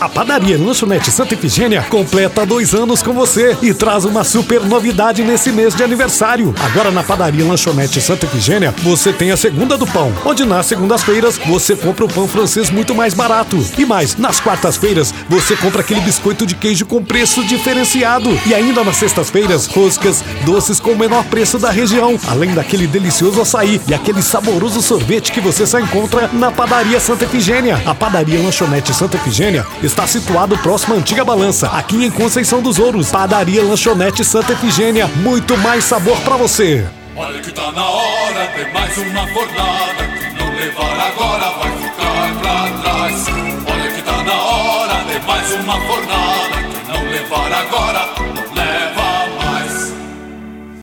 A padaria Lanchonete Santa Efigênia completa dois anos com você e traz uma super novidade nesse mês de aniversário. Agora na padaria Lanchonete Santa Efigênia, você tem a segunda do pão, onde nas segundas-feiras você compra o pão francês muito mais barato. E mais, nas quartas-feiras você compra aquele biscoito de queijo com preço diferenciado. E ainda nas sextas-feiras, roscas, doces com o menor preço da região, além daquele delicioso açaí e aquele saboroso sorvete que você só encontra na padaria Santa Efigênia. A padaria Lanchonete Santa Efigênia está situado próximo à antiga balança, aqui em Conceição dos Ouros. Padaria Lanchonete Santa Efigênia, muito mais sabor para você. Olha que tá na hora mais uma não levar agora vai ficar pra trás. Olha que tá na hora mais uma não levar agora